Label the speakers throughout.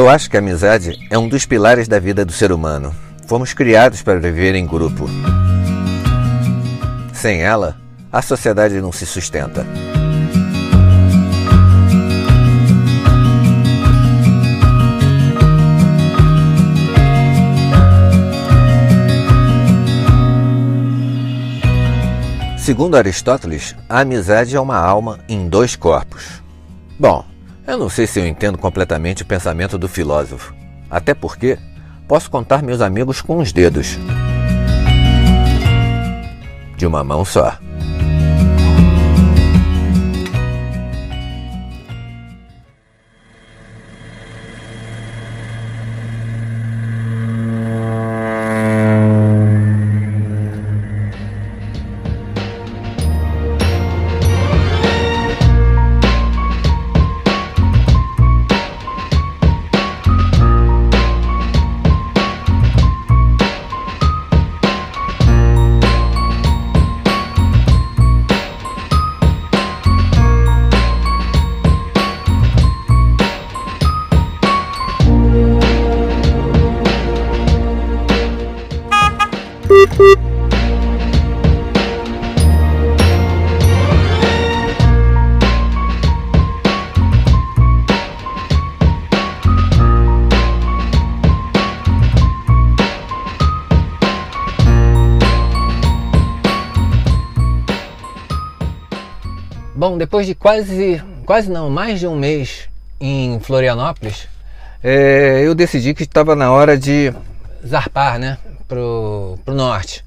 Speaker 1: Eu acho que a amizade é um dos pilares da vida do ser humano. Fomos criados para viver em grupo. Sem ela, a sociedade não se sustenta. Segundo Aristóteles, a amizade é uma alma em dois corpos. Bom, eu não sei se eu entendo completamente o pensamento do filósofo, até porque posso contar meus amigos com os dedos. De uma mão só.
Speaker 2: Depois de quase, quase não, mais de um mês em Florianópolis, é, eu decidi que estava na hora de zarpar, né, pro, pro norte.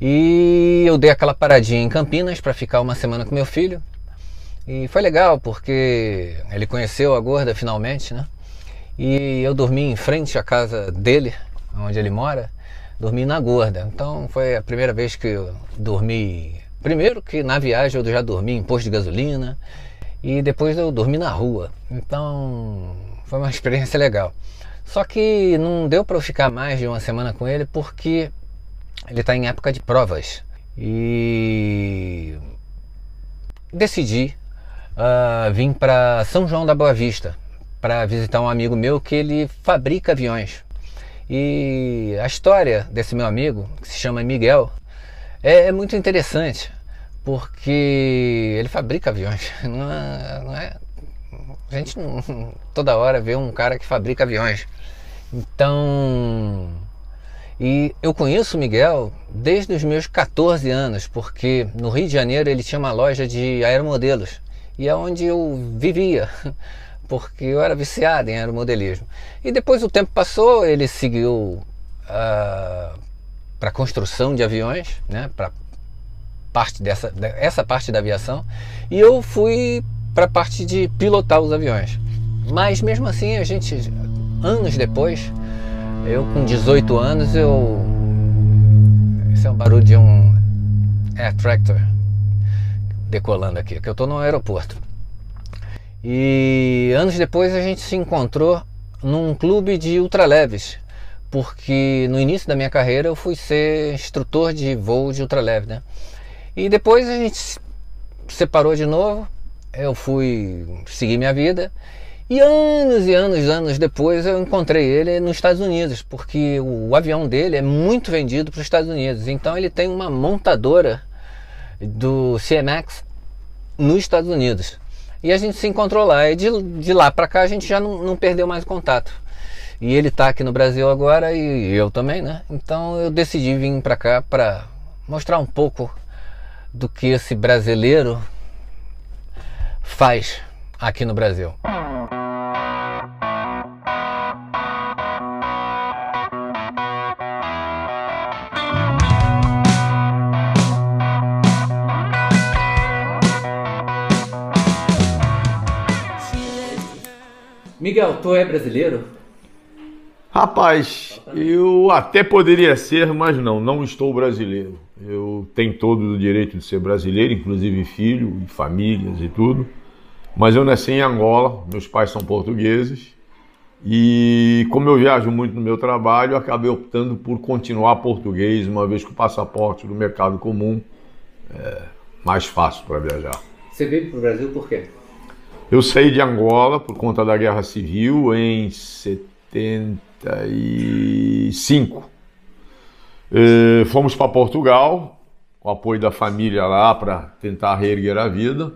Speaker 2: E eu dei aquela paradinha em Campinas para ficar uma semana com meu filho. E foi legal porque ele conheceu a gorda finalmente, né? E eu dormi em frente à casa dele, onde ele mora, dormi na gorda. Então foi a primeira vez que eu dormi Primeiro que na viagem eu já dormi em posto de gasolina e depois eu dormi na rua. Então foi uma experiência legal. Só que não deu para eu ficar mais de uma semana com ele porque ele está em época de provas. E decidi uh, vir para São João da Boa Vista para visitar um amigo meu que ele fabrica aviões. E a história desse meu amigo, que se chama Miguel, é, é muito interessante, porque ele fabrica aviões. Não é, não é, a gente não, toda hora vê um cara que fabrica aviões. Então, e eu conheço o Miguel desde os meus 14 anos, porque no Rio de Janeiro ele tinha uma loja de aeromodelos e é onde eu vivia, porque eu era viciado em aeromodelismo. E depois o tempo passou, ele seguiu uh, para construção de aviões, né, para parte dessa essa parte da aviação, e eu fui para a parte de pilotar os aviões. Mas mesmo assim, a gente anos depois, eu com 18 anos, eu esse é um barulho de um air tractor decolando aqui, que eu estou no aeroporto. E anos depois a gente se encontrou num clube de ultraleves porque no início da minha carreira eu fui ser instrutor de voo de ultraleve, né? E depois a gente se separou de novo, eu fui seguir minha vida e anos e anos, anos depois eu encontrei ele nos Estados Unidos, porque o, o avião dele é muito vendido para os Estados Unidos, então ele tem uma montadora do CMX nos Estados Unidos. E a gente se encontrou lá, e de, de lá para cá a gente já não, não perdeu mais contato. E ele está aqui no Brasil agora e eu também, né? Então eu decidi vir para cá para mostrar um pouco do que esse brasileiro faz aqui no Brasil. Miguel, tu é brasileiro?
Speaker 3: Rapaz, eu até poderia ser, mas não, não estou brasileiro. Eu tenho todo o direito de ser brasileiro, inclusive filho, famílias e tudo. Mas eu nasci em Angola, meus pais são portugueses. E como eu viajo muito no meu trabalho, acabei optando por continuar português, uma vez que o passaporte do mercado comum é mais fácil para viajar.
Speaker 2: Você veio para o Brasil por quê?
Speaker 3: Eu saí de Angola por conta da Guerra Civil em 75. E fomos para Portugal, com apoio da família lá para tentar reerguer a vida.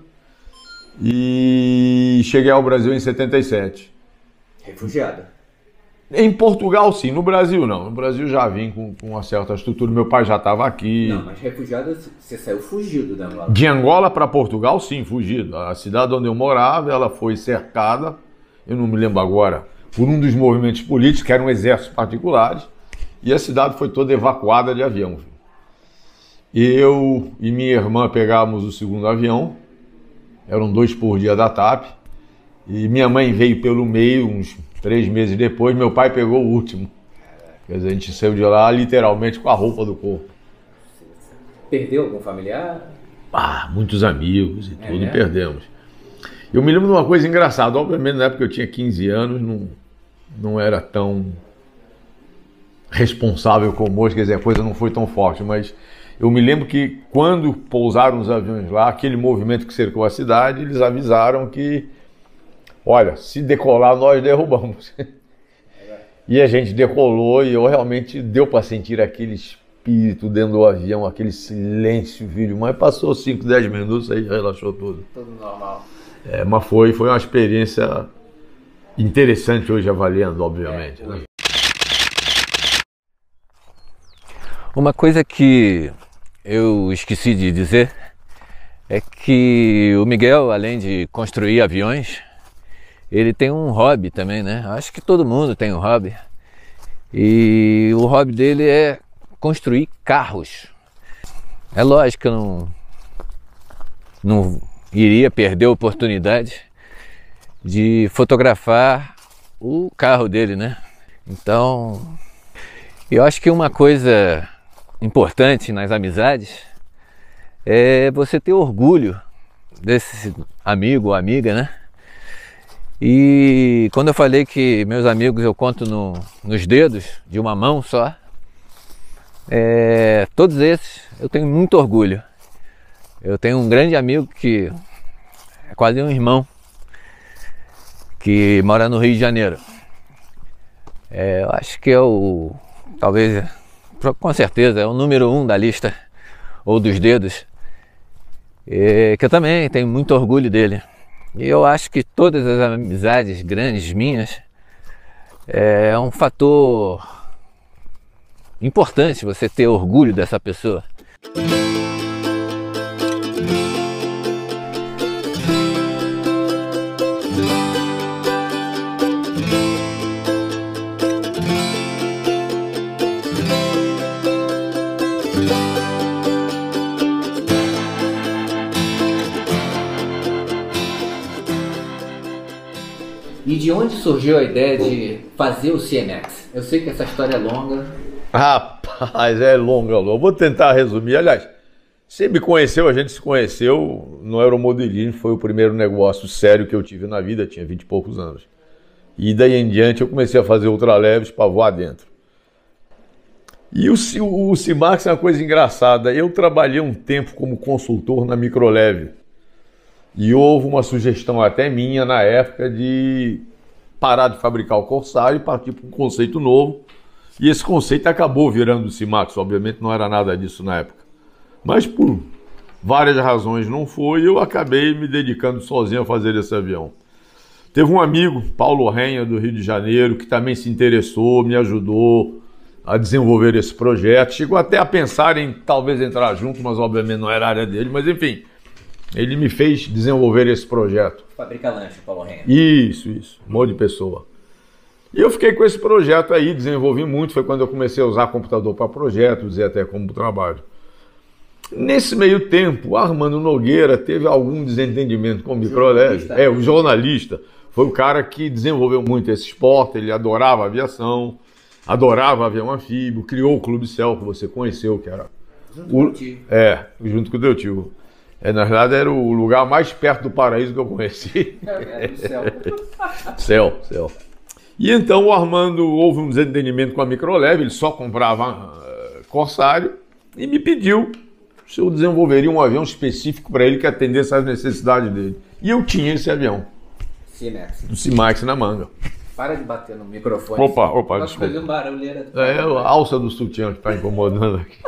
Speaker 3: E cheguei ao Brasil em 77.
Speaker 1: Refugiada?
Speaker 3: Em Portugal, sim. No Brasil, não. No Brasil já vim com, com uma certa estrutura. Meu pai já estava aqui.
Speaker 1: Não, mas refugiada, você saiu fugido da Angola?
Speaker 3: De Angola para Portugal, sim, fugido. A cidade onde eu morava, ela foi cercada, eu não me lembro agora, por um dos movimentos políticos, que eram exércitos particulares, e a cidade foi toda evacuada de avião. Eu e minha irmã pegávamos o segundo avião, eram dois por dia da TAP, e minha mãe veio pelo meio, uns três meses depois, meu pai pegou o último. Quer dizer, a gente saiu de lá literalmente com a roupa do corpo.
Speaker 1: Perdeu algum familiar?
Speaker 3: Ah, muitos amigos e é, tudo, perdemos. Eu me lembro de uma coisa engraçada. Obviamente, na época eu tinha 15 anos, não, não era tão responsável como hoje, quer dizer, a coisa não foi tão forte, mas eu me lembro que quando pousaram os aviões lá, aquele movimento que cercou a cidade, eles avisaram que, olha, se decolar nós derrubamos. e a gente decolou e eu realmente deu para sentir aquele espírito dentro do avião, aquele silêncio, vídeo, mas passou 5, 10 minutos aí relaxou tudo.
Speaker 1: Tudo normal.
Speaker 3: É, mas foi, foi uma experiência interessante hoje avaliando, obviamente. É, né?
Speaker 2: Uma coisa que eu esqueci de dizer é que o Miguel, além de construir aviões, ele tem um hobby também, né? Acho que todo mundo tem um hobby. E o hobby dele é construir carros. É lógico que eu não, não iria perder a oportunidade de fotografar o carro dele, né? Então, eu acho que uma coisa importante nas amizades é você ter orgulho desse amigo ou amiga, né? E quando eu falei que meus amigos eu conto no, nos dedos de uma mão só, é, todos esses eu tenho muito orgulho. Eu tenho um grande amigo que é quase um irmão, que mora no Rio de Janeiro. É, eu acho que é o, talvez com certeza, é o número um da lista, ou dos dedos, e, que eu também tenho muito orgulho dele. E eu acho que todas as amizades grandes minhas é um fator importante você ter orgulho dessa pessoa.
Speaker 1: De onde surgiu a ideia de fazer o CMX? Eu sei que essa história é longa.
Speaker 3: Rapaz, é longa, Eu vou tentar resumir. Aliás, você me conheceu, a gente se conheceu no aeromodelismo, foi o primeiro negócio sério que eu tive na vida, tinha 20 e poucos anos. E daí em diante eu comecei a fazer ultraleves para voar dentro. E o, o, o CIMAX é uma coisa engraçada. Eu trabalhei um tempo como consultor na Microleve. E houve uma sugestão até minha na época de parar de fabricar o Corsário e partir para um conceito novo. E esse conceito acabou virando o Cimax, obviamente não era nada disso na época. Mas por várias razões não foi, eu acabei me dedicando sozinho a fazer esse avião. Teve um amigo, Paulo Renha, do Rio de Janeiro, que também se interessou, me ajudou a desenvolver esse projeto. Chegou até a pensar em talvez entrar junto, mas obviamente não era área dele. Mas enfim, ele me fez desenvolver esse projeto.
Speaker 1: Fabrica lanche, Paulo Renha.
Speaker 3: Isso, isso. Amor de pessoa. E eu fiquei com esse projeto aí, desenvolvi muito. Foi quando eu comecei a usar computador para projetos e até como trabalho. Nesse meio tempo, Armando Nogueira teve algum desentendimento com o Microleve. É, o jornalista. Foi o cara que desenvolveu muito esse esporte, ele adorava aviação, adorava avião anfíbio, criou o Clube Céu, que você conheceu, que era.
Speaker 1: Junto o, com o tio.
Speaker 3: É, junto com o teu tio. É, na verdade, era o lugar mais perto do paraíso que eu conheci.
Speaker 1: É, é céu.
Speaker 3: céu, céu. E então o Armando houve um desentendimento com a Microleve, ele só comprava uh, Corsário e me pediu se eu desenvolveria um avião específico para ele que atendesse às necessidades dele. E eu tinha esse avião.
Speaker 4: Cimax.
Speaker 3: Do Cimax na manga.
Speaker 4: Para de bater no microfone.
Speaker 3: Opa, opa,
Speaker 4: Posso
Speaker 3: desculpa.
Speaker 4: um barulheira.
Speaker 3: É a alça do sutiã que está incomodando aqui.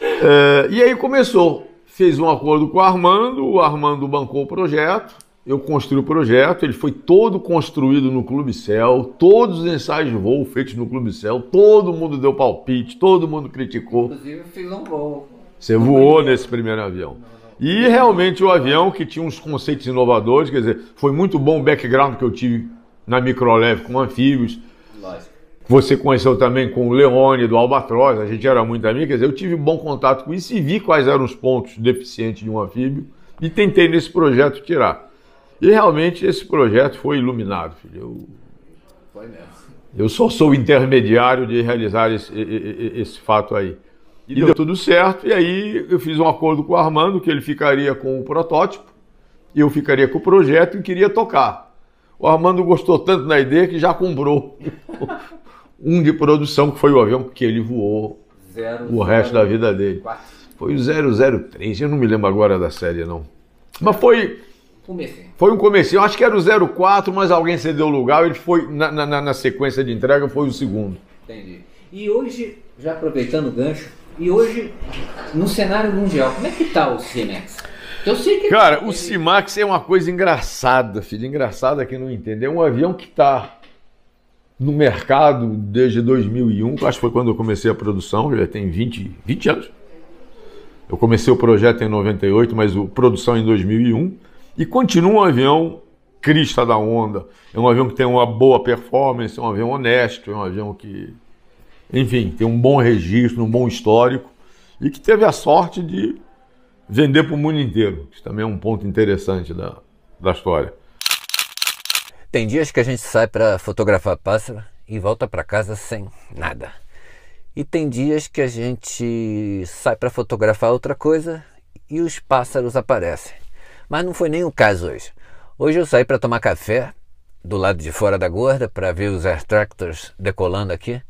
Speaker 3: É, e aí começou. Fez um acordo com o Armando, o Armando bancou o projeto, eu construí o projeto, ele foi todo construído no Clube Céu, todos os ensaios de voo feitos no Clube Céu, todo mundo deu palpite, todo mundo criticou.
Speaker 4: Inclusive, eu fiz um voo.
Speaker 3: Você voou nesse primeiro avião. E realmente o avião, que tinha uns conceitos inovadores, quer dizer, foi muito bom o background que eu tive na microleve com anfíbios.
Speaker 4: Lógico.
Speaker 3: Você conheceu também com o Leone do Albatroz, a gente era muito amigo, quer dizer, eu tive bom contato com isso e vi quais eram os pontos deficientes de um anfíbio e tentei nesse projeto tirar. E realmente esse projeto foi iluminado, filho. Eu,
Speaker 4: Foi mesmo.
Speaker 3: eu só sou intermediário de realizar esse, esse fato aí. E deu tudo certo, e aí eu fiz um acordo com o Armando que ele ficaria com o protótipo, e eu ficaria com o projeto e queria tocar. O Armando gostou tanto da ideia que já comprou um de produção, que foi o avião que ele voou
Speaker 4: Zero,
Speaker 3: o resto da vida dele.
Speaker 4: Quatro.
Speaker 3: Foi o 003, eu não me lembro agora da série não. Mas foi,
Speaker 4: Comecei.
Speaker 3: foi um comecinho, eu acho que era o 04, mas alguém cedeu o lugar, ele foi, na, na- na sequência de entrega, foi o segundo.
Speaker 4: Entendi. E hoje, já aproveitando o gancho, e hoje, no cenário mundial, como é que tá o Cinex? Eu sei que.
Speaker 3: Cara, o Cimax é uma coisa engraçada, filho. Engraçada quem não entende. É um avião que está no mercado desde 2001, que acho que foi quando eu comecei a produção, já tem 20, 20 anos. Eu comecei o projeto em 98, mas a produção em 2001. E continua um avião crista da onda. É um avião que tem uma boa performance, é um avião honesto, é um avião que, enfim, tem um bom registro, um bom histórico. E que teve a sorte de vender para o mundo inteiro. Isso também é um ponto interessante da, da história.
Speaker 2: Tem dias que a gente sai para fotografar pássaro e volta para casa sem nada. E tem dias que a gente sai para fotografar outra coisa e os pássaros aparecem. Mas não foi nem o caso hoje. Hoje eu saí para tomar café do lado de fora da gorda para ver os air tractors decolando aqui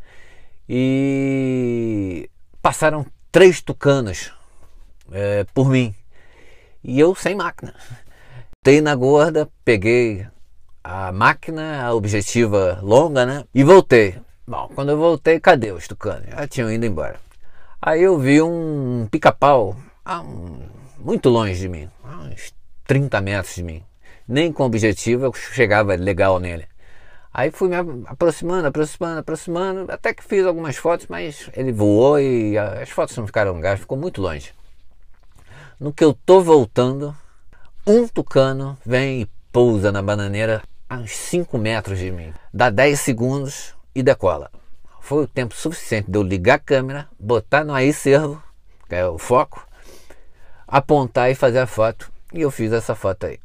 Speaker 2: e passaram três tucanos eh, por mim e eu sem máquina. Tei na gorda, peguei a máquina, a objetiva longa, né? E voltei. Bom, quando eu voltei, cadê os tucanos? Já tinham ido embora. Aí eu vi um pica-pau ah, um- muito longe de mim, uns 30 metros de mim. Nem com objetivo eu chegava legal nele. Aí fui me aproximando, aproximando, aproximando, até que fiz algumas fotos, mas ele voou e as fotos não ficaram legais, ficou muito longe. No que eu tô voltando, um tucano vem e pousa na bananeira a uns 5 metros de mim. Dá 10 segundos e decola. Foi o tempo suficiente de eu ligar a câmera, botar no aí servo, que é o foco, apontar e fazer a foto. E eu fiz essa foto aí.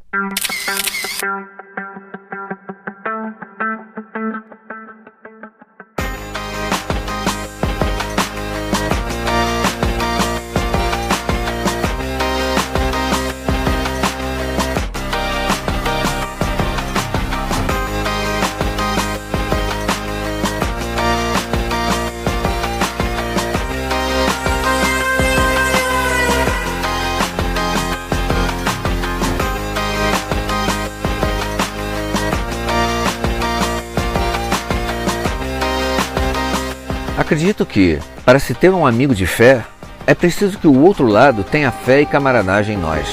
Speaker 2: Acredito que, para se ter um amigo de fé, é preciso que o outro lado tenha fé e camaradagem em nós.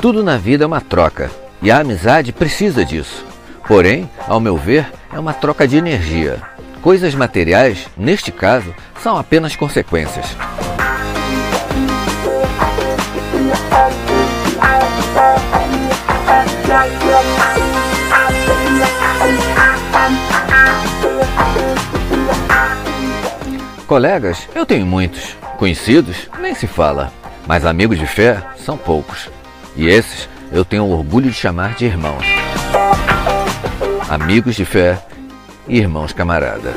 Speaker 2: Tudo na vida é uma troca e a amizade precisa disso. Porém, ao meu ver, é uma troca de energia. Coisas materiais, neste caso, são apenas consequências. Colegas, eu tenho muitos. Conhecidos, nem se fala. Mas amigos de fé são poucos. E esses eu tenho orgulho de chamar de irmãos. Amigos de fé e irmãos camarada.